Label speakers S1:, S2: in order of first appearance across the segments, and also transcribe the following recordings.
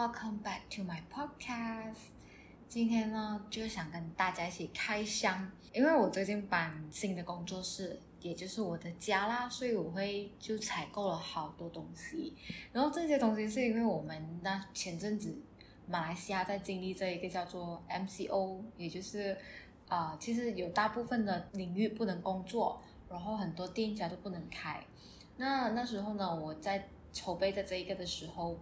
S1: Welcome back to my podcast。今天呢，就想跟大家一起开箱，因为我最近搬新的工作室，也就是我的家啦，所以我会就采购了好多东西。然后这些东西是因为我们那前阵子马来西亚在经历这一个叫做 MCO，也就是啊、其实有大部分的领域不能工作，然后很多店家都不能开。那那时候呢，我在筹备的这一个的时候。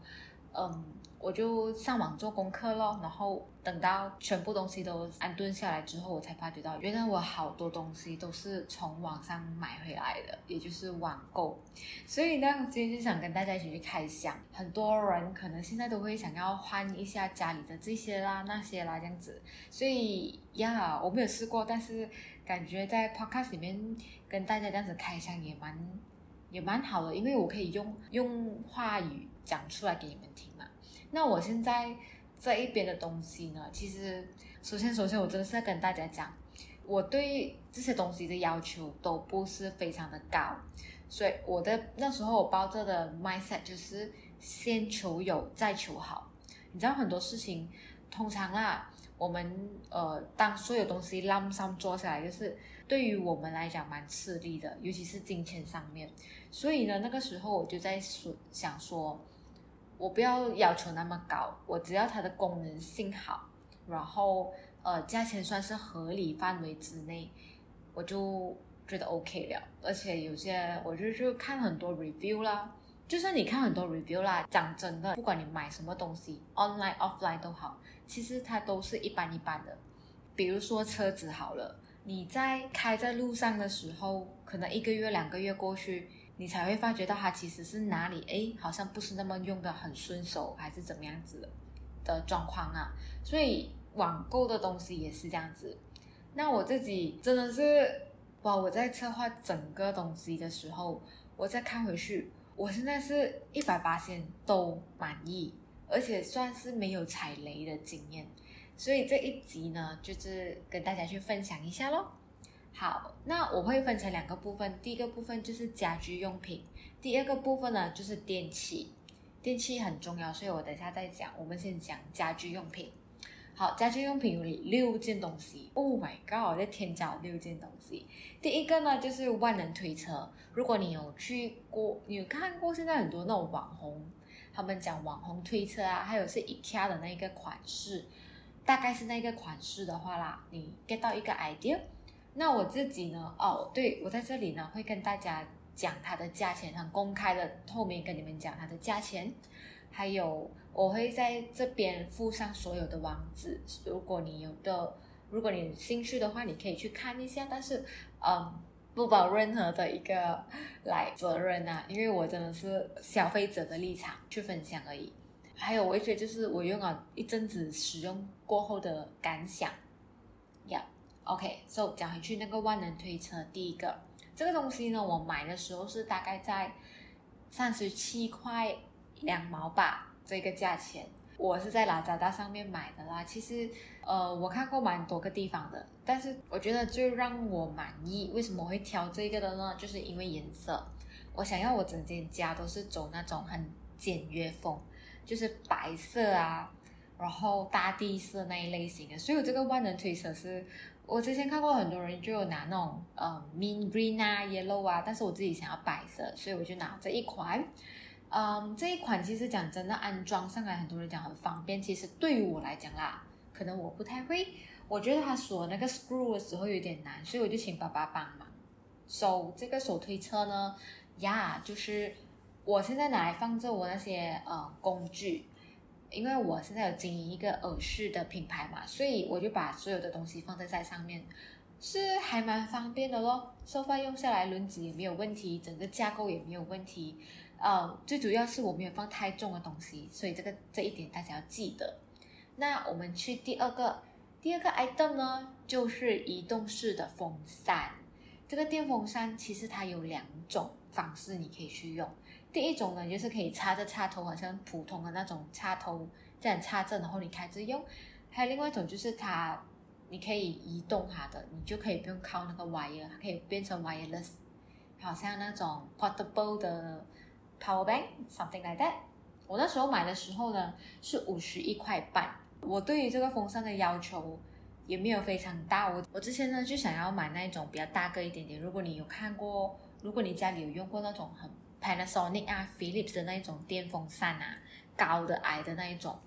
S1: 嗯，我就上网做功课咯，然后等到全部东西都安顿下来之后，我才发觉到，原来我好多东西都是从网上买回来的，也就是网购。所以呢，今天就想跟大家一起去开箱。很多人可能现在都会想要换一下家里的这些啦、那些啦这样子。所以呀，我没有试过，但是感觉在 Podcast 里面跟大家这样子开箱也蛮也蛮好的，因为我可以用用话语。讲出来给你们听嘛。那我现在这一边的东西呢，其实首先首先我真的是要跟大家讲，我对这些东西的要求都不是非常的高，所以我的那时候我抱着的 mindset 就是先求有再求好。你知道很多事情，通常啦，我们呃当所有东西 lump sum 做下来，就是对于我们来讲蛮吃力的，尤其是金钱上面。所以呢，那个时候我就在说想说。我不要要求那么高，我只要它的功能性好，然后呃价钱算是合理范围之内，我就觉得 OK 了。而且有些我就就看很多 review 啦，就算你看很多 review 啦，讲真的，不管你买什么东西，online offline 都好，其实它都是一般一般的。比如说车子好了，你在开在路上的时候，可能一个月两个月过去。你才会发觉到它其实是哪里哎，好像不是那么用的很顺手，还是怎么样子的的状况啊？所以网购的东西也是这样子。那我自己真的是哇，我在策划整个东西的时候，我再看回去，我现在是一百八千都满意，而且算是没有踩雷的经验。所以这一集呢，就是跟大家去分享一下咯。好，那我会分成两个部分，第一个部分就是家居用品，第二个部分呢就是电器。电器很重要，所以我等下再讲。我们先讲家居用品。好，家居用品有六件东西。Oh my god，我在添加六件东西。第一个呢就是万能推车。如果你有去过，你有看过现在很多那种网红，他们讲网红推车啊，还有是 IKEA 的那个款式，大概是那个款式的话啦，你 get 到一个 idea。那我自己呢？哦，对，我在这里呢会跟大家讲它的价钱，很公开的透明跟你们讲它的价钱，还有我会在这边附上所有的网址，如果你有的，如果你有兴趣的话，你可以去看一下。但是，嗯，不保任何的一个来责任啊，因为我真的是消费者的立场去分享而已。还有，我一些就是我用了一阵子使用过后的感想，呀。OK，so、okay, 讲回去那个万能推车，第一个这个东西呢，我买的时候是大概在三十七块两毛吧，这个价钱，我是在拉扎达上面买的啦。其实，呃，我看过蛮多个地方的，但是我觉得最让我满意，为什么我会挑这个的呢？就是因为颜色，我想要我整间家都是走那种很简约风，就是白色啊，然后大地色那一类型的，所以我这个万能推车是。我之前看过很多人就有拿那种呃 mint green 啊 yellow 啊，但是我自己想要白色，所以我就拿这一款。嗯，这一款其实讲真的安装上来很多人讲很方便，其实对于我来讲啦，可能我不太会，我觉得它锁那个 screw 的时候有点难，所以我就请爸爸帮忙。手这个手推车呢，呀，就是我现在拿来放着我那些呃工具。因为我现在有经营一个耳饰的品牌嘛，所以我就把所有的东西放在在上面，是还蛮方便的咯。收发用下来，轮子也没有问题，整个架构也没有问题。呃，最主要是我没有放太重的东西，所以这个这一点大家要记得。那我们去第二个，第二个 item 呢，就是移动式的风扇。这个电风扇其实它有两种方式你可以去用。第一种呢，就是可以插着插头，好像普通的那种插头这样插着，然后你开着用。还有另外一种就是它，你可以移动它的，你就可以不用靠那个 wire，它可以变成 wireless，好像那种 portable 的 power bank，something like that。我那时候买的时候呢是五十一块半。我对于这个风扇的要求也没有非常大。我我之前呢就想要买那种比较大个一点点。如果你有看过，如果你家里有用过那种很 Panasonic 啊、Philips 的那一种电风扇啊，高的矮的那一种，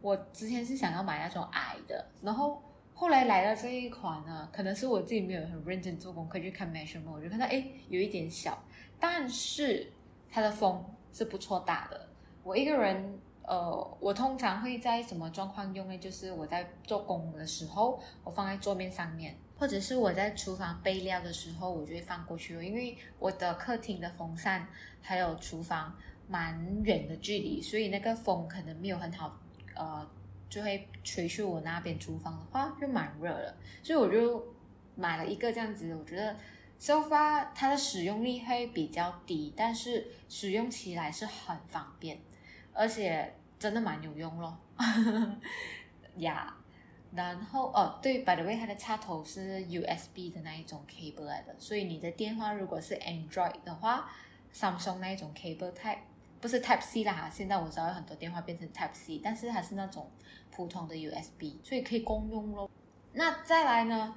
S1: 我之前是想要买那种矮的。然后后来来了这一款呢，可能是我自己没有很认真做功课去看 measurement，我就看到哎有一点小，但是它的风是不错大的。我一个人。呃，我通常会在什么状况用呢？就是我在做工的时候，我放在桌面上面，或者是我在厨房备料的时候，我就会放过去。因为我的客厅的风扇还有厨房蛮远的距离，所以那个风可能没有很好，呃，就会吹去我那边厨房的话就蛮热了。所以我就买了一个这样子，我觉得 sofa 它的使用率会比较低，但是使用起来是很方便，而且。真的蛮有用咯，呀、yeah.，然后哦对，by the way，它的插头是 USB 的那一种 cable 来的，所以你的电话如果是 Android 的话，Samsung 那一种 cable type 不是 Type C 啦哈，现在我知道有很多电话变成 Type C，但是还是那种普通的 USB，所以可以共用咯。那再来呢，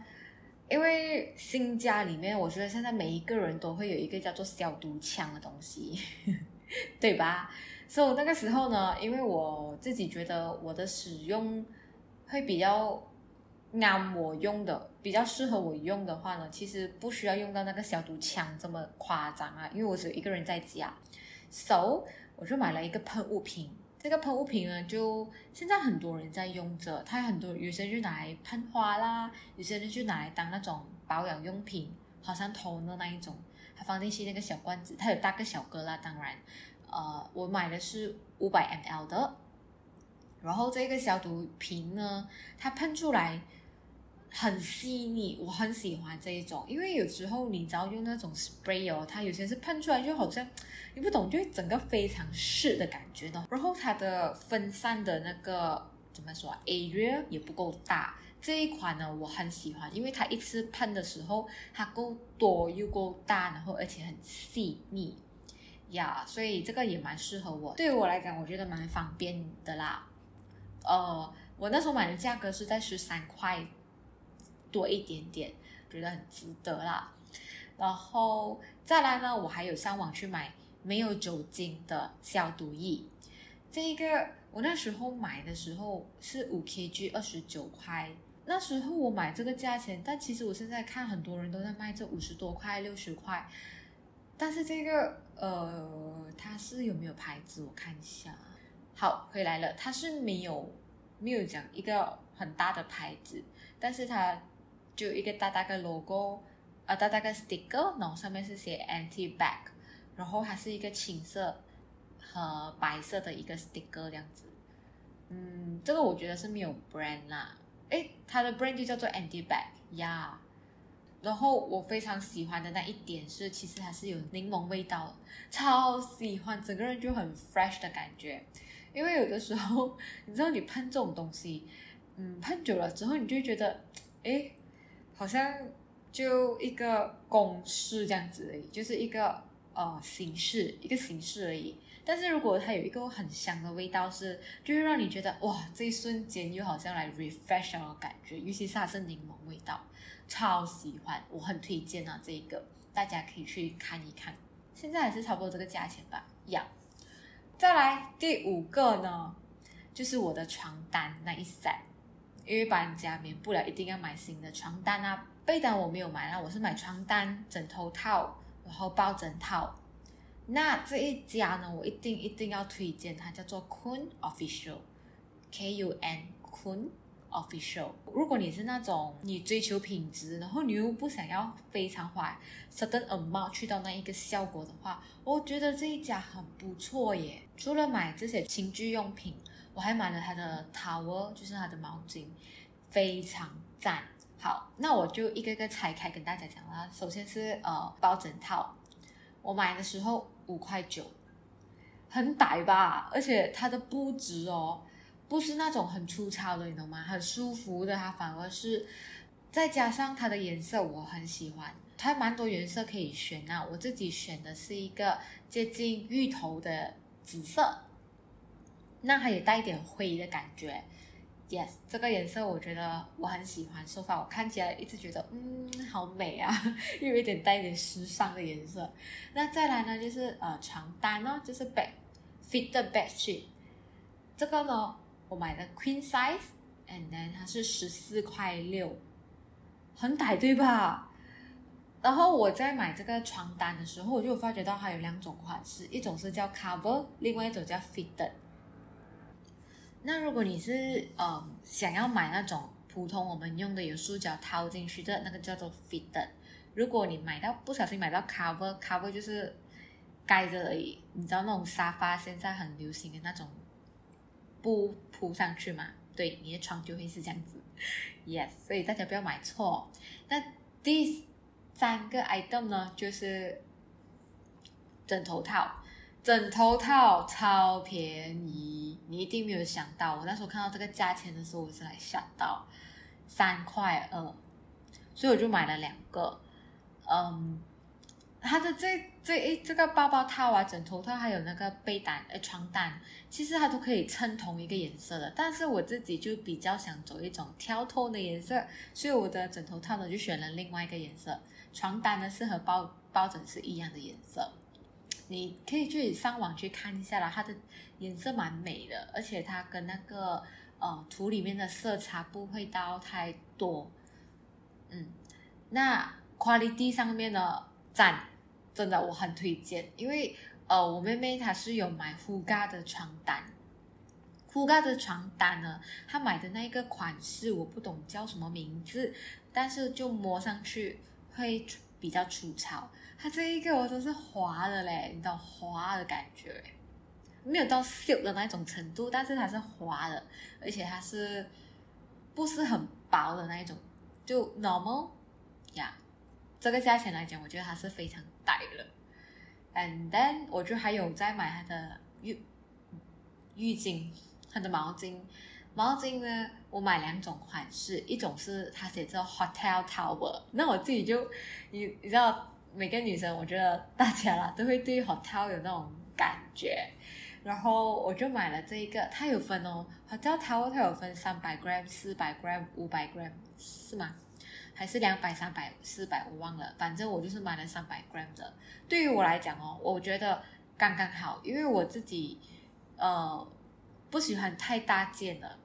S1: 因为新家里面，我觉得现在每一个人都会有一个叫做消毒枪的东西，对吧？所以、so, 那个时候呢，因为我自己觉得我的使用会比较啱我用的，比较适合我用的话呢，其实不需要用到那个消毒枪这么夸张啊，因为我只有一个人在家，so 我就买了一个喷雾瓶。这个喷雾瓶呢，就现在很多人在用着，它有很多有些人就拿来喷花啦，有些人就拿来当那种保养用品，好像头的那一种，它放进去那个小罐子，它有大个小个啦，当然。呃，我买的是五百 ml 的，然后这个消毒瓶呢，它喷出来很细腻，我很喜欢这一种，因为有时候你只要用那种 spray 哦，它有些是喷出来就好像你不懂，就整个非常湿的感觉的。然后它的分散的那个怎么说 area 也不够大，这一款呢我很喜欢，因为它一次喷的时候它够多又够大，然后而且很细腻。呀所以这个也蛮适合我。对于我来讲，我觉得蛮方便的啦。呃，我那时候买的价格是在十三块多一点点，觉得很值得啦。然后再来呢，我还有上网去买没有酒精的消毒液。这个我那时候买的时候是五 kg 二十九块，那时候我买这个价钱，但其实我现在看很多人都在卖这五十多块、六十块。但是这个呃，它是有没有牌子？我看一下。好，回来了，它是没有没有讲一个很大的牌子，但是它就一个大大的 logo，呃，大大的 sticker，然后上面是写 anti back，然后它是一个青色和白色的一个 sticker 这样子。嗯，这个我觉得是没有 brand 啦。诶，它的 brand 就叫做 anti back 呀。然后我非常喜欢的那一点是，其实还是有柠檬味道，超喜欢，整个人就很 fresh 的感觉。因为有的时候，你知道你喷这种东西，嗯，喷久了之后，你就觉得，哎，好像就一个公式这样子而已，就是一个呃形式，一个形式而已。但是如果它有一个很香的味道是，就会让你觉得哇，这一瞬间又好像来 refresh 的感觉，尤其是它是柠檬味道。超喜欢，我很推荐啊！这一个大家可以去看一看，现在还是差不多这个价钱吧。呀、yeah，再来第五个呢，就是我的床单那一 set，因为搬家免不了一定要买新的床单啊。被单我没有买啦，我是买床单、枕头套，然后抱枕套。那这一家呢，我一定一定要推荐，它叫做 Kun Official，K U N Kun。Official，如果你是那种你追求品质，然后你又不想要非常花 certain amount 去到那一个效果的话，我觉得这一家很不错耶。除了买这些情趣用品，我还买了它的 towel，就是它的毛巾，非常赞。好，那我就一个个拆开跟大家讲啦。首先是呃抱枕套，我买的时候五块九，很歹吧？而且它的布质哦。不是那种很粗糙的，你懂吗？很舒服的，它反而是再加上它的颜色，我很喜欢。它蛮多颜色可以选啊，我自己选的是一个接近芋头的紫色，那它也带一点灰的感觉。Yes，这个颜色我觉得我很喜欢，说法我看起来一直觉得嗯好美啊，又有一点带一点时尚的颜色。那再来呢，就是呃床单呢，就是 bed fitted bed sheet，这个呢我买的 queen size，and then 它是十四块六，很歹对吧？然后我在买这个床单的时候，我就发觉到它有两种款式，一种是叫 cover，另外一种叫 fitted。那如果你是呃想要买那种普通我们用的有塑胶套进去的那个叫做 fitted，如果你买到不小心买到 cover，cover 就是盖着而已，你知道那种沙发现在很流行的那种布铺上去嘛？对，你的床就会是这样子，yes，所以大家不要买错。那第三个 item 呢，就是枕头套。枕头套超便宜，你一定没有想到。我那时候看到这个价钱的时候，我是来吓到，三块二，所以我就买了两个。嗯，它的这这诶这个包包套啊，枕头套还有那个被单呃床单，其实它都可以衬同一个颜色的。但是我自己就比较想走一种挑透的颜色，所以我的枕头套呢就选了另外一个颜色，床单呢是和抱抱枕是一样的颜色。你可以去上网去看一下啦，它的颜色蛮美的，而且它跟那个呃图里面的色差不会到太多。嗯，那 quality 上面呢，赞，真的我很推荐，因为呃我妹妹她是有买 Huga 的床单，Huga 的床单呢，她买的那个款式我不懂叫什么名字，但是就摸上去会比较粗糙。它这一个我都是滑的嘞，你知道滑的感觉，没有到 silk 的那种程度，但是它是滑的，而且它是不是很薄的那一种，就 normal 呀。这个价钱来讲，我觉得它是非常歹了。And then 我就还有在买它的浴浴巾，它的毛巾，毛巾呢，我买两种款式，一种是它写着 hotel towel，那我自己就你你知道。每个女生，我觉得大家啦都会对 hotel 有那种感觉，然后我就买了这一个，它有分哦，hotel towel 它有分三百 gram、四百 gram、五百 gram，是吗？还是两百、三百、四百？我忘了，反正我就是买了三百 gram 的。对于我来讲哦，我觉得刚刚好，因为我自己呃不喜欢太大件的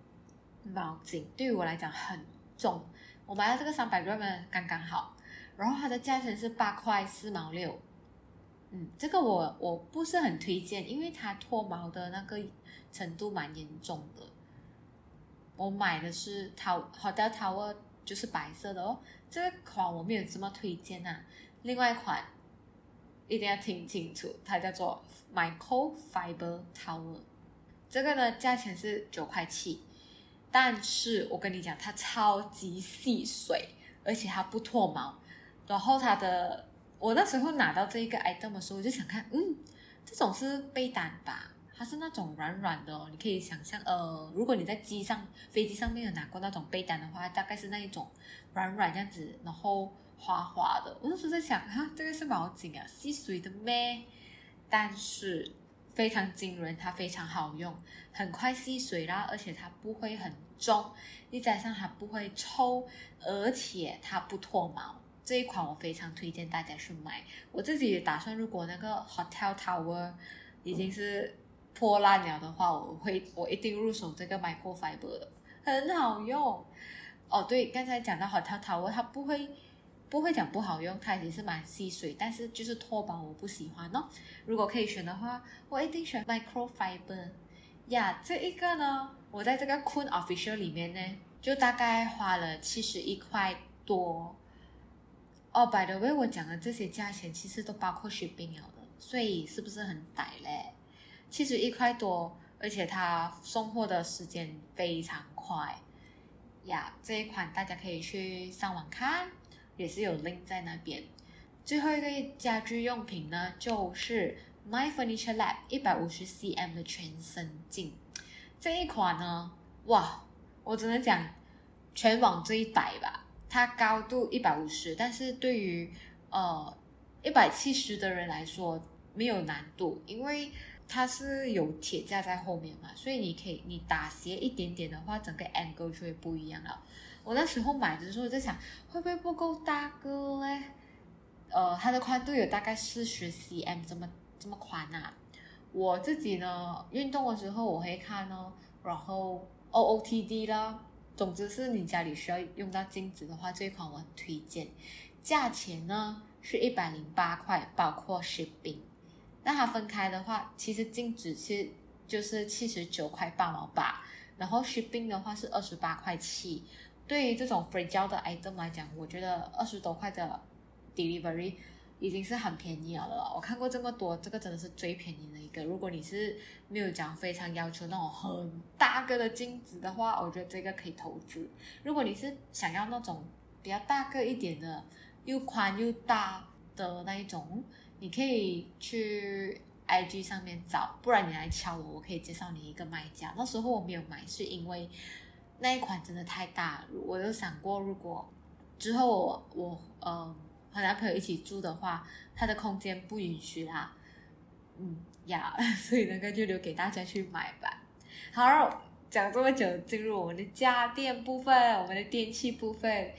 S1: 毛巾，对于我来讲很重，我买了这个三百 gram 的刚刚好。然后它的价钱是八块四毛六，嗯，这个我我不是很推荐，因为它脱毛的那个程度蛮严重的。我买的是 Hotel Tower，就是白色的哦，这个款我没有这么推荐啊。另外一款一定要听清楚，它叫做 Microfiber Tower，这个呢价钱是九块七，但是我跟你讲，它超级吸水，而且它不脱毛。然后它的，我那时候拿到这一个 item 的时候，我就想看，嗯，这种是被单吧？它是那种软软的，你可以想象，呃，如果你在机上飞机上面有拿过那种被单的话，大概是那一种软软这样子，然后滑滑的。我那时候在想，哈，这个是毛巾啊，吸水的咩？但是非常惊人，它非常好用，很快吸水啦，而且它不会很重，一加上它不会抽，而且它不脱毛。这一款我非常推荐大家去买。我自己打算，如果那个 Hotel Tower 已经是破烂了的话，我会我一定入手这个 Microfiber 的，很好用。哦，对，刚才讲到 Hotel Tower，它不会不会讲不好用，它也是蛮吸水，但是就是脱毛我不喜欢哦。如果可以选的话，我一定选 Microfiber。呀，这一个呢，我在这个 Queen Official 里面呢，就大概花了七十一块多。哦，by the way，我讲的这些价钱其实都包括 shipping 了的，所以是不是很歹嘞？七十一块多，而且它送货的时间非常快呀。这一款大家可以去上网看，也是有 link 在那边。最后一个家居用品呢，就是 My Furniture Lab 一百五十 cm 的全身镜。这一款呢，哇，我只能讲全网最歹吧。它高度一百五十，但是对于呃一百七十的人来说没有难度，因为它是有铁架在后面嘛，所以你可以你打斜一点点的话，整个 angle 就会不一样了。我那时候买的时候在想，会不会不够大个嘞？呃，它的宽度有大概四十 cm 这么这么宽啊。我自己呢，运动的时候我会看哦，然后 OOTD 啦。总之是你家里需要用到镜子的话，这一款我很推荐。价钱呢是一百零八块，包括 shipping。那它分开的话，其实镜子是就是七十九块八毛八，然后 shipping 的话是二十八块七。对于这种 fragile 的 item 来讲，我觉得二十多块的 delivery 已经是很便宜了了。我看过这么多，这个真的是最便宜的一个。如果你是没有讲非常要求那种很大个的镜子的话，我觉得这个可以投资。如果你是想要那种比较大个一点的，又宽又大的那一种，你可以去 IG 上面找，不然你来敲我，我可以介绍你一个卖家。那时候我没有买，是因为。那一款真的太大，我有想过，如果之后我我呃和男朋友一起住的话，他的空间不允许啦，嗯呀，所以那个就留给大家去买吧。好，讲这么久，进入我们的家电部分，我们的电器部分，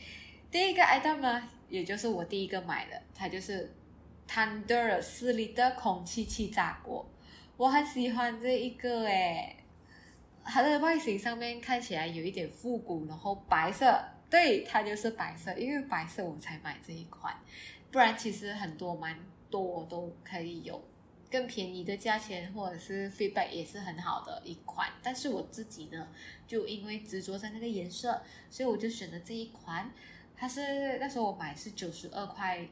S1: 第一个 item 呢，也就是我第一个买的，它就是 Thunder 四力的空气气炸锅，我很喜欢这一个诶。它的外形上面看起来有一点复古，然后白色，对，它就是白色，因为白色我才买这一款，不然其实很多蛮多都可以有更便宜的价钱，或者是 feedback 也是很好的一款。但是我自己呢，就因为执着在那个颜色，所以我就选择这一款。它是那时候我买是九十二块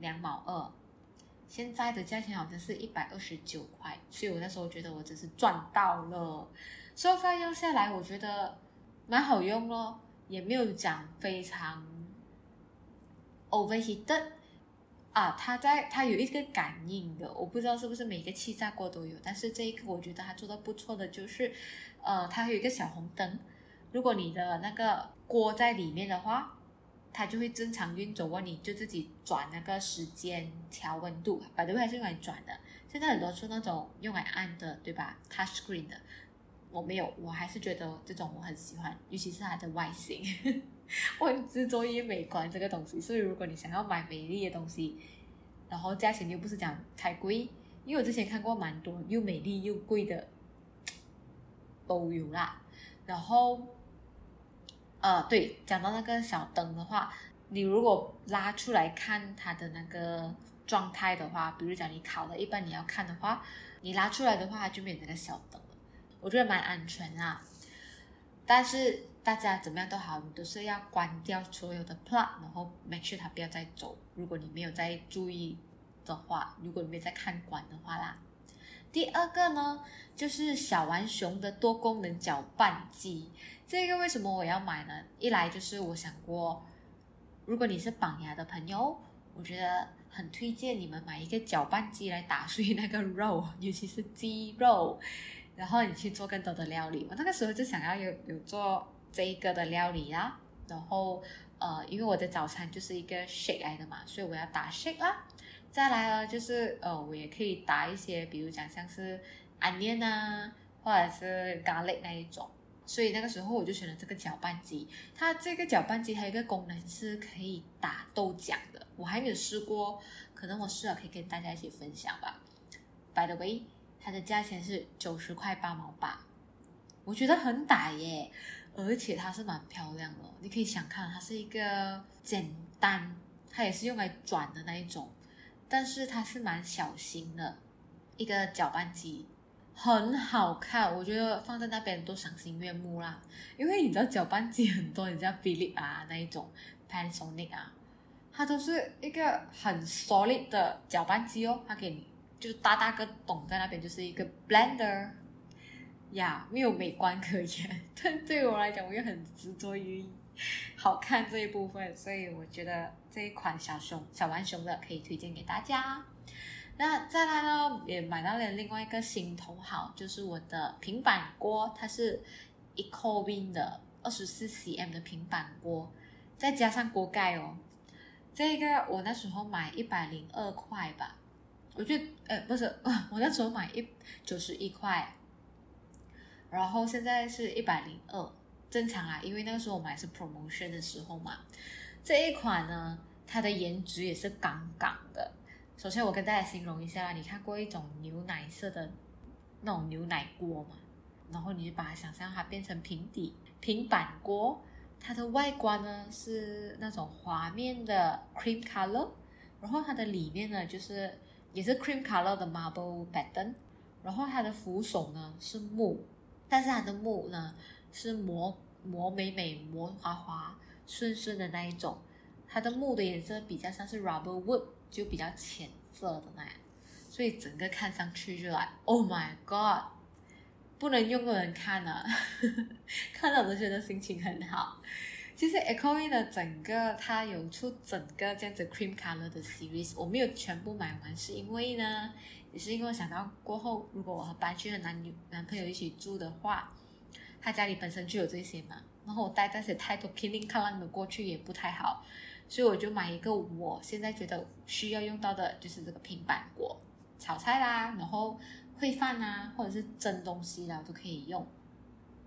S1: 两毛二。现在的价钱好像是一百二十九块，所以我那时候觉得我真是赚到了。收费用下来，我觉得蛮好用咯，也没有讲非常 overheated 啊。它在它有一个感应的，我不知道是不是每个气炸锅都有，但是这一个我觉得它做的不错的就是，呃，它有一个小红灯，如果你的那个锅在里面的话。它就会正常运作，你就自己转那个时间调温度，百度还是用来转的。现在很多是那种用来按的，对吧？Touch screen 的，我没有，我还是觉得这种我很喜欢，尤其是它的外形，我很执着于美观这个东西。所以如果你想要买美丽的东西，然后价钱又不是讲太贵，因为我之前看过蛮多又美丽又贵的 都有啦，然后。呃，对，讲到那个小灯的话，你如果拉出来看它的那个状态的话，比如讲你考了一半你要看的话，你拉出来的话就没有那个小灯了。我觉得蛮安全啊。但是大家怎么样都好，你都是要关掉所有的 plug，然后 make sure 它不要再走。如果你没有在注意的话，如果你没有在看管的话啦。第二个呢，就是小玩熊的多功能搅拌机。这个为什么我要买呢？一来就是我想过，如果你是绑牙的朋友，我觉得很推荐你们买一个搅拌机来打碎那个肉，尤其是鸡肉，然后你去做更多的料理。我那个时候就想要有有做这一个的料理啦，然后呃，因为我的早餐就是一个 shake 来的嘛，所以我要打 shake 啦。再来呢，就是呃，我也可以打一些，比如讲像是 onion 啊，或者是咖喱那一种。所以那个时候我就选了这个搅拌机。它这个搅拌机还有一个功能是可以打豆浆的，我还没有试过，可能我试了可以跟大家一起分享吧。By the way，它的价钱是九十块八毛八，我觉得很打耶，而且它是蛮漂亮的。你可以想看，它是一个简单，它也是用来转的那一种，但是它是蛮小型的一个搅拌机。很好看，我觉得放在那边都赏心悦目啦。因为你知道搅拌机很多，你知道 Philips 啊那一种，Panasonic 啊，它都是一个很 solid 的搅拌机哦。它给你就大大个懂在那边，就是一个 blender 呀，没有美观可言。但对我来讲，我又很执着于 好看这一部分，所以我觉得这一款小熊小浣熊的可以推荐给大家。那再来呢，也买到了另外一个心头好，就是我的平板锅，它是 Ecowin 的二十四 cm 的平板锅，再加上锅盖哦。这个我那时候买一百零二块吧，我觉得，呃，不是，我那时候买一九十一块，然后现在是一百零二，正常啊，因为那个时候我买是 promotion 的时候嘛。这一款呢，它的颜值也是杠杠的。首先，我跟大家形容一下，你看过一种牛奶色的那种牛奶锅吗？然后你就把它想象它变成平底平板锅。它的外观呢是那种滑面的 cream color，然后它的里面呢就是也是 cream color 的 marble pattern，然后它的扶手呢是木，但是它的木呢是磨磨美美磨滑滑顺顺的那一种，它的木的颜色比较像是 rubber wood，就比较浅色的那样，所以整个看上去就来 oh my god。不能用的人看了，看了我都觉得心情很好。其实 Echoe 的整个它有出整个这样子 cream color 的 series，我没有全部买完，是因为呢，也是因为我想到过后如果我和搬去和男女男朋友一起住的话，他家里本身就有这些嘛，然后我带这些太多 killing color 的过去也不太好，所以我就买一个我现在觉得需要用到的，就是这个平板锅炒菜啦，然后。烩饭啊，或者是蒸东西啦，都可以用。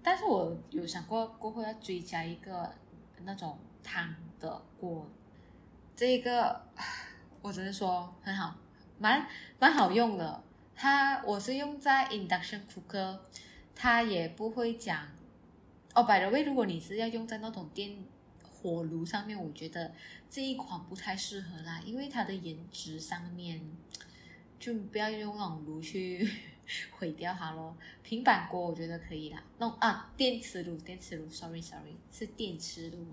S1: 但是我有想过过后要追加一个那种汤的锅，这个我只能说很好，蛮蛮好用的。它我是用在 induction cooker，它也不会讲。哦，by the way，如果你是要用在那种电火炉上面，我觉得这一款不太适合啦，因为它的颜值上面。就不要用那种炉去 毁掉它咯。平板锅我觉得可以啦。那种啊，电磁炉，电磁炉，sorry sorry，是电磁炉。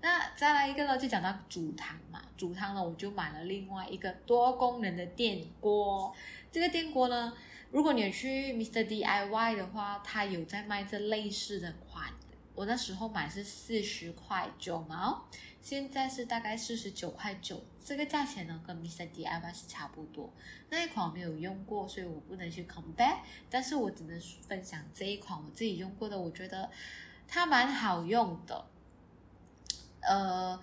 S1: 那再来一个呢，就讲到煮汤嘛。煮汤呢，我就买了另外一个多功能的电锅。这个电锅呢，如果你有去 Mr. DIY 的话，它有在卖这类似的款。我那时候买是四十块九毛，现在是大概四十九块九，这个价钱呢跟 Mr. DIY 是差不多。那一款我没有用过，所以我不能去 compare，但是我只能分享这一款我自己用过的，我觉得它蛮好用的。呃，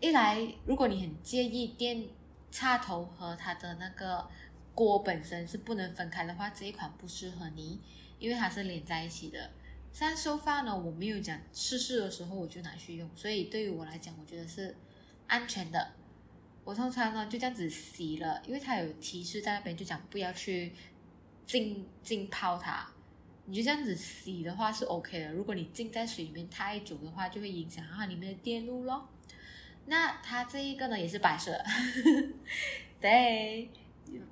S1: 一来如果你很介意电插头和它的那个锅本身是不能分开的话，这一款不适合你，因为它是连在一起的。三收发呢，我没有讲试试的时候我就拿去用，所以对于我来讲，我觉得是安全的。我通常呢就这样子洗了，因为它有提示在那边，就讲不要去浸浸泡它。你就这样子洗的话是 OK 的。如果你浸在水里面太久的话，就会影响它里面的电路咯。那它这一个呢也是白色，对，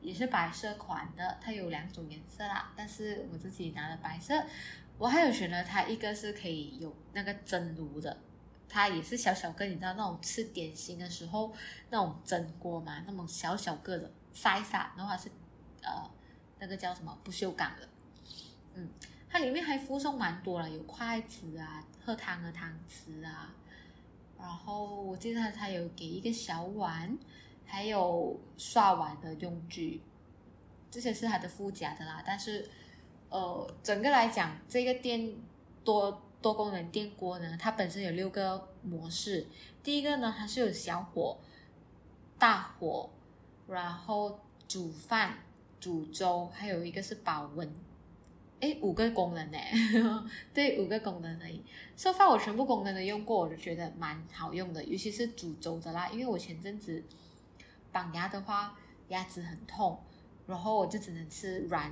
S1: 也是白色款的。它有两种颜色啦，但是我自己拿了白色。我还有选了它，一个是可以有那个蒸炉的，它也是小小个，你知道那种吃点心的时候那种蒸锅嘛，那种小小个的塞撒，然后它是呃那个叫什么不锈钢的，嗯，它里面还附送蛮多了，有筷子啊、喝汤的汤匙啊，然后我记得它有给一个小碗，还有刷碗的用具，这些是它的附加的啦，但是。呃，整个来讲，这个电多多功能电锅呢，它本身有六个模式。第一个呢，它是有小火、大火，然后煮饭、煮粥，还有一个是保温。诶，五个功能呢？对，五个功能而已。So far 我全部功能都用过，我就觉得蛮好用的，尤其是煮粥的啦，因为我前阵子绑牙的话，牙齿很痛。然后我就只能吃软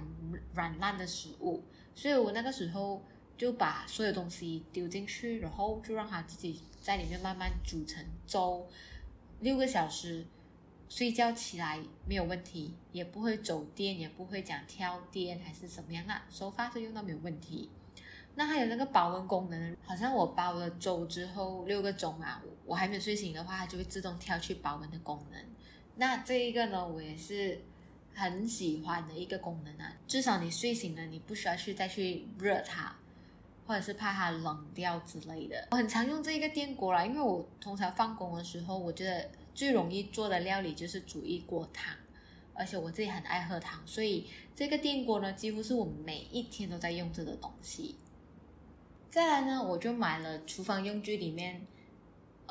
S1: 软烂的食物，所以我那个时候就把所有东西丢进去，然后就让它自己在里面慢慢煮成粥，六个小时，睡觉起来没有问题，也不会走电，也不会讲跳电还是什么样，啊收发是用到没有问题。那还有那个保温功能，好像我煲了粥之后六个钟啊，我还没有睡醒的话，它就会自动跳去保温的功能。那这一个呢，我也是。很喜欢的一个功能啊，至少你睡醒了，你不需要去再去热它，或者是怕它冷掉之类的。我很常用这一个电锅啦，因为我通常放工的时候，我觉得最容易做的料理就是煮一锅汤，而且我自己很爱喝汤，所以这个电锅呢，几乎是我每一天都在用这个东西。再来呢，我就买了厨房用具里面，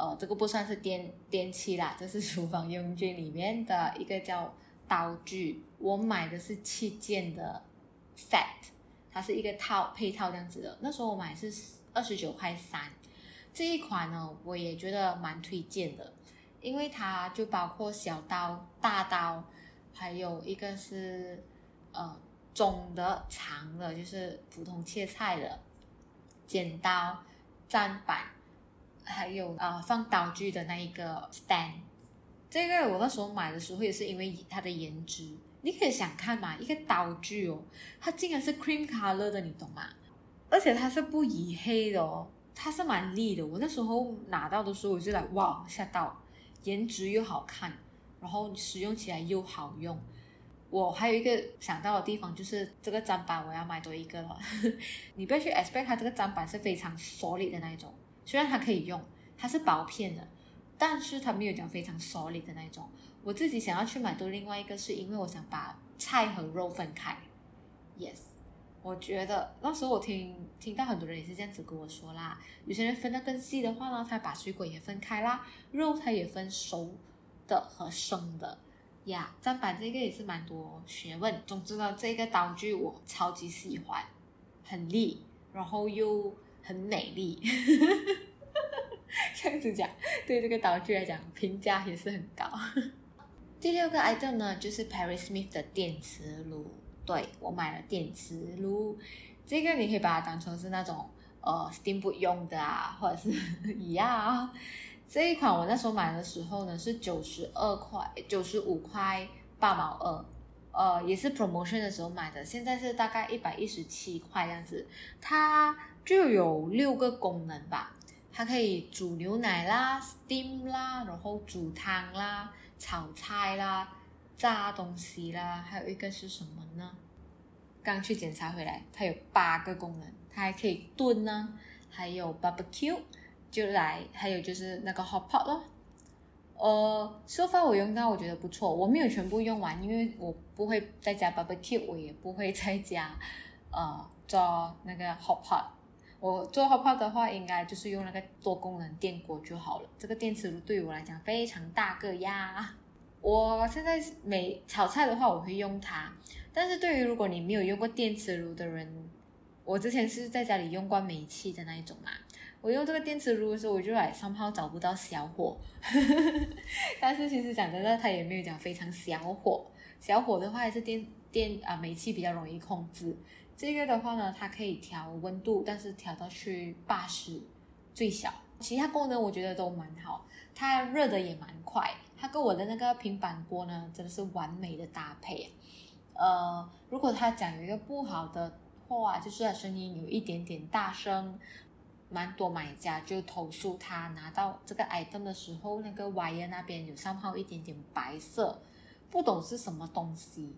S1: 呃，这个不算是电电器啦，这是厨房用具里面的一个叫。刀具，我买的是七件的 set，它是一个套配套这样子的。那时候我买是二十九块三，这一款呢，我也觉得蛮推荐的，因为它就包括小刀、大刀，还有一个是呃中的、长的，就是普通切菜的剪刀、砧板，还有呃放刀具的那一个 stand。这个我那时候买的时候也是因为它的颜值，你可以想看嘛，一个刀具哦，它竟然是 cream color 的，你懂吗？而且它是不拟黑的哦，它是蛮利的。我那时候拿到的时候，我就来哇吓到，颜值又好看，然后使用起来又好用。我还有一个想到的地方就是这个砧板，我要买多一个了。你不要去 expect 它这个砧板是非常 solid 的那一种，虽然它可以用，它是薄片的，但是它没有讲非常 solid 的那一种。我自己想要去买多另外一个，是因为我想把菜和肉分开。Yes。我觉得那时候我听听到很多人也是这样子跟我说啦，有些人分得更细的话呢，他把水果也分开啦，肉他也分熟的和生的呀。砧板这个也是蛮多学问。总之呢，这个刀具我超级喜欢，很利，然后又很美丽。这样子讲，对这个道具来讲评价也是很高。第六个 item 呢，就是 Perry Smith 的电磁炉。对，我买了电磁炉，这个你可以把它当成是那种呃 steamboat 用的啊，或者是一样啊。这一款我那时候买的时候呢是九十二块，九十五块八毛二，呃，也是 promotion 的时候买的，现在是大概一百一十七块这样子。它就有六个功能吧，它可以煮牛奶啦、steam 啦，然后煮汤啦、炒菜啦。炸东西啦，还有一个是什么呢？刚去检查回来，它有八个功能，它还可以炖呢，还有 barbecue，就来，还有就是那个 hot pot 咯。呃，sofa 我用到我觉得不错，我没有全部用完，因为我不会再加 barbecue，我也不会再加呃做那个 hot pot。我做 hot pot 的话，应该就是用那个多功能电锅就好了。这个电磁炉对于我来讲非常大个呀。我现在每炒菜的话，我会用它。但是对于如果你没有用过电磁炉的人，我之前是在家里用过煤气的那一种嘛。我用这个电磁炉的时候，我就来三号找不到小火。但是其实讲真的，它也没有讲非常小火。小火的话，还是电电啊煤气比较容易控制。这个的话呢，它可以调温度，但是调到去八十最小。其他功能我觉得都蛮好，它热的也蛮快。它跟我的那个平板锅呢，真的是完美的搭配。呃，如果它讲有一个不好的话，就是它声音有一点点大声，蛮多买家就投诉他拿到这个 item 的时候，那个 wire 那边有上泡一点点白色，不懂是什么东西，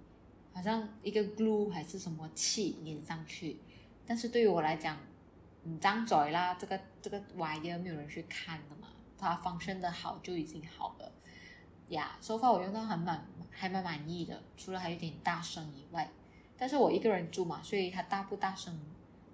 S1: 好像一个 glue 还是什么气粘上去。但是对于我来讲，你张嘴啦，这个这个 wire 没有人去看的嘛，它 function 的好就已经好了。呀，so far 我用到还蛮还蛮满意的，除了还有点大声以外，但是我一个人住嘛，所以它大不大声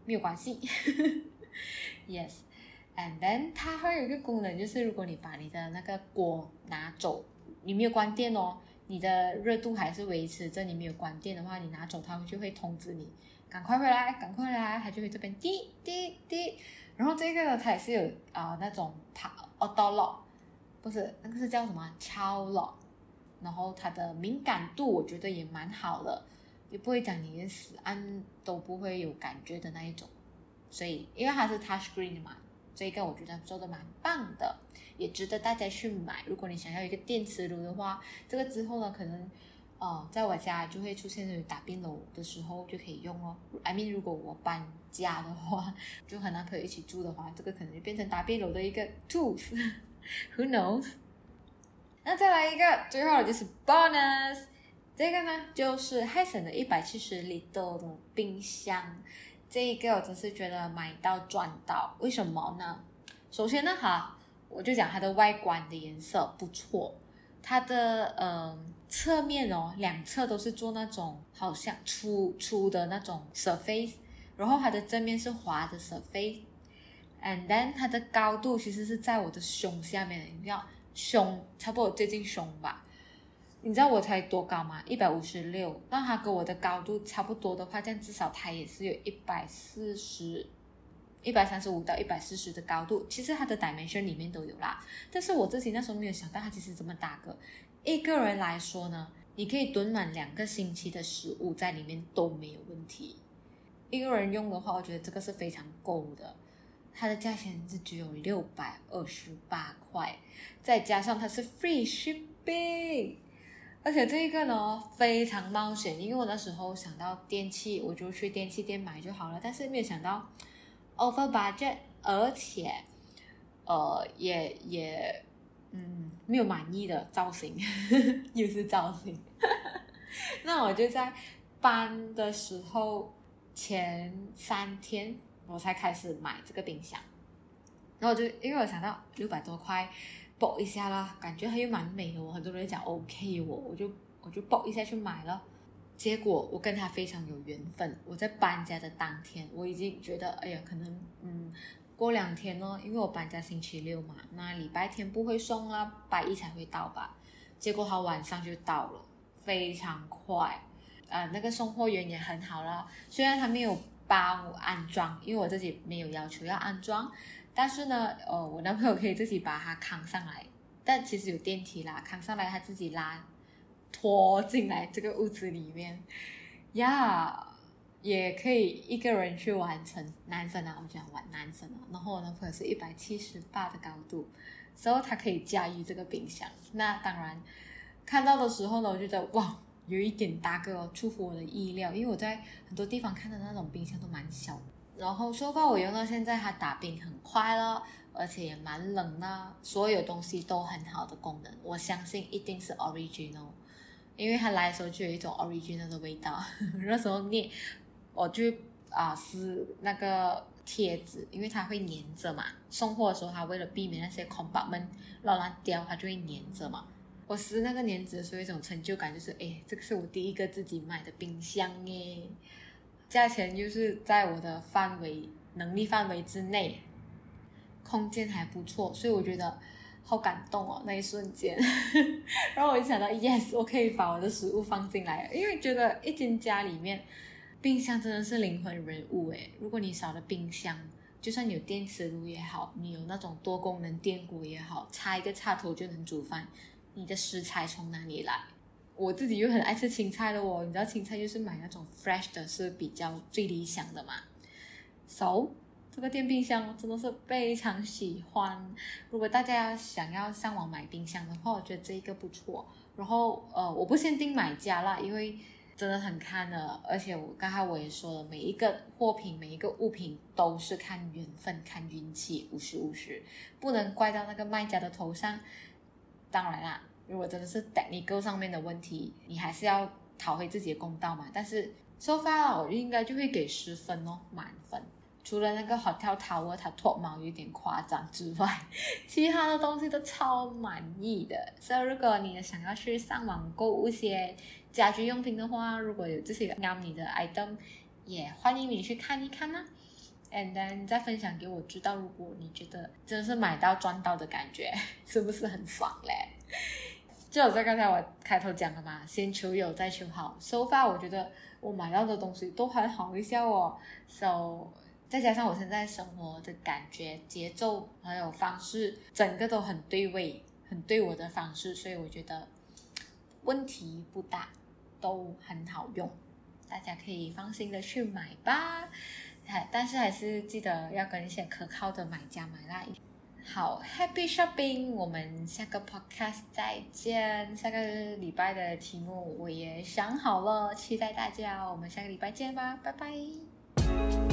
S1: 没有关系。Yes，and then 它还有一个功能，就是如果你把你的那个锅拿走，你没有关电哦，你的热度还是维持着，你没有关电的话，你拿走它就会通知你，赶快回来，赶快回来，它就会这边滴滴滴。然后这个呢，它也是有啊、那种它 auto lock。不是，那个是叫什么敲了，然后它的敏感度我觉得也蛮好的，也不会讲你连死按都不会有感觉的那一种，所以因为它是 touch screen 的嘛，这个我觉得做的蛮棒的，也值得大家去买。如果你想要一个电磁炉的话，这个之后呢，可能呃在我家就会出现在打边炉的时候就可以用哦。I mean 如果我搬家的话，就和男朋友一起住的话，这个可能就变成打边炉的一个 tools。Who knows？那再来一个，最后就是 bonus。这个呢，就是 h y s o n 的一百七十 L 的冰箱。这一个我真是觉得买到赚到。为什么呢？首先呢，哈，我就讲它的外观的颜色不错。它的嗯、侧面哦，两侧都是做那种好像粗粗的那种 surface，然后它的正面是滑的 surface。And then 它的高度其实是在我的胸下面的，你知道胸差不多接近胸吧。你知道我才多高吗？一百五十六，那它跟我的高度差不多的话，这样至少它也是有一百四十。一百三十五到一百四十的高度，其实它的 dimension 里面都有啦。但是我自己那时候没有想到它其实这么大个。一个人来说呢，你可以囤满两个星期的食物在里面都没有问题。一个人用的话，我觉得这个是非常够的。它的价钱是只有六百二十八块，再加上它是 free shipping，而且这一个呢非常冒险，因为我那时候想到电器，我就去电器店买就好了，但是没有想到。Over budget，而且，呃，也也，嗯，没有满意的造型，又是造型。那我就在搬的时候前三天，我才开始买这个冰箱。然后我就因为我想到六百多块，搏一下啦，感觉还有蛮美的，我很多人讲 OK，我我就我就搏一下去买了。结果我跟他非常有缘分。我在搬家的当天，我已经觉得，哎呀，可能，嗯，过两天呢，因为我搬家星期六嘛，那礼拜天不会送啦，拜一才会到吧。结果他晚上就到了，非常快。呃，那个送货员也很好了，虽然他没有帮我安装，因为我自己没有要求要安装，但是呢，呃，我男朋友可以自己把它 扛上来，但其实有电梯啦，扛上来他自己拉。拖进来这个屋子里面，呀、也可以一个人去完成。男生啊，我想玩男生啊。然后我男朋友是一百七十八的高度，所以他可以驾驭这个冰箱。那当然，看到的时候呢，我就觉得哇，有一点大个哦，出乎我的意料。因为我在很多地方看的那种冰箱都蛮小。然后说话我用到现在，它打冰很快了，而且也蛮冷的，所有东西都很好的功能。我相信一定是 original。因为它来的时候就有一种 original 的味道，那时候捏，我就啊撕那个贴纸，因为它会粘着嘛。送货的时候，它为了避免那些 compartment 乱乱掉，它就会粘着嘛。我撕那个粘纸的时候，一种成就感，就是哎，这个是我第一个自己买的冰箱耶，价钱就是在我的范围能力范围之内，空间还不错，所以我觉得。好感动哦，那一瞬间，然后我就想到，yes，我可以把我的食物放进来，因为觉得一间家里面，冰箱真的是灵魂人物诶。如果你少了冰箱，就算有电磁炉也好，你有那种多功能电锅也好，插一个插头就能煮饭，你的食材从哪里来？我自己又很爱吃青菜的哦，你知道青菜就是买那种 fresh 的是比较最理想的嘛，so。这个电冰箱真的是非常喜欢。如果大家想要上网买冰箱的话，我觉得这一个不错。然后呃，我不限定买家啦，因为真的很看的。而且我刚才我也说了，每一个货品、每一个物品都是看缘分、看运气，五十五十，不能怪到那个卖家的头上。当然啦，如果真的是 technical 上面的问题，你还是要讨回自己的公道嘛。但是 so far 我应该就会给十分哦，满分。除了那个 Hotel Tower 它脱毛有点夸张之外，其他的东西都超满意的。所以如果你想要去上网购物一些家居用品的话，如果有这些啱你的 item，也欢迎你去看一看呢、啊。And then 再分享给我知道，如果你觉得真是买到赚到的感觉，是不是很爽嘞？就好像刚才我开头讲的嘛，先求有再求好。So far 我觉得我买到的东西都很好一些哦。So 再加上我现在生活的感觉、节奏还有方式，整个都很对位，很对我的方式，所以我觉得问题不大，都很好用，大家可以放心的去买吧。但是还是记得要跟一些可靠的买家买啦。好，Happy Shopping，我们下个 Podcast 再见。下个礼拜的题目我也想好了，期待大家，我们下个礼拜见吧，拜拜。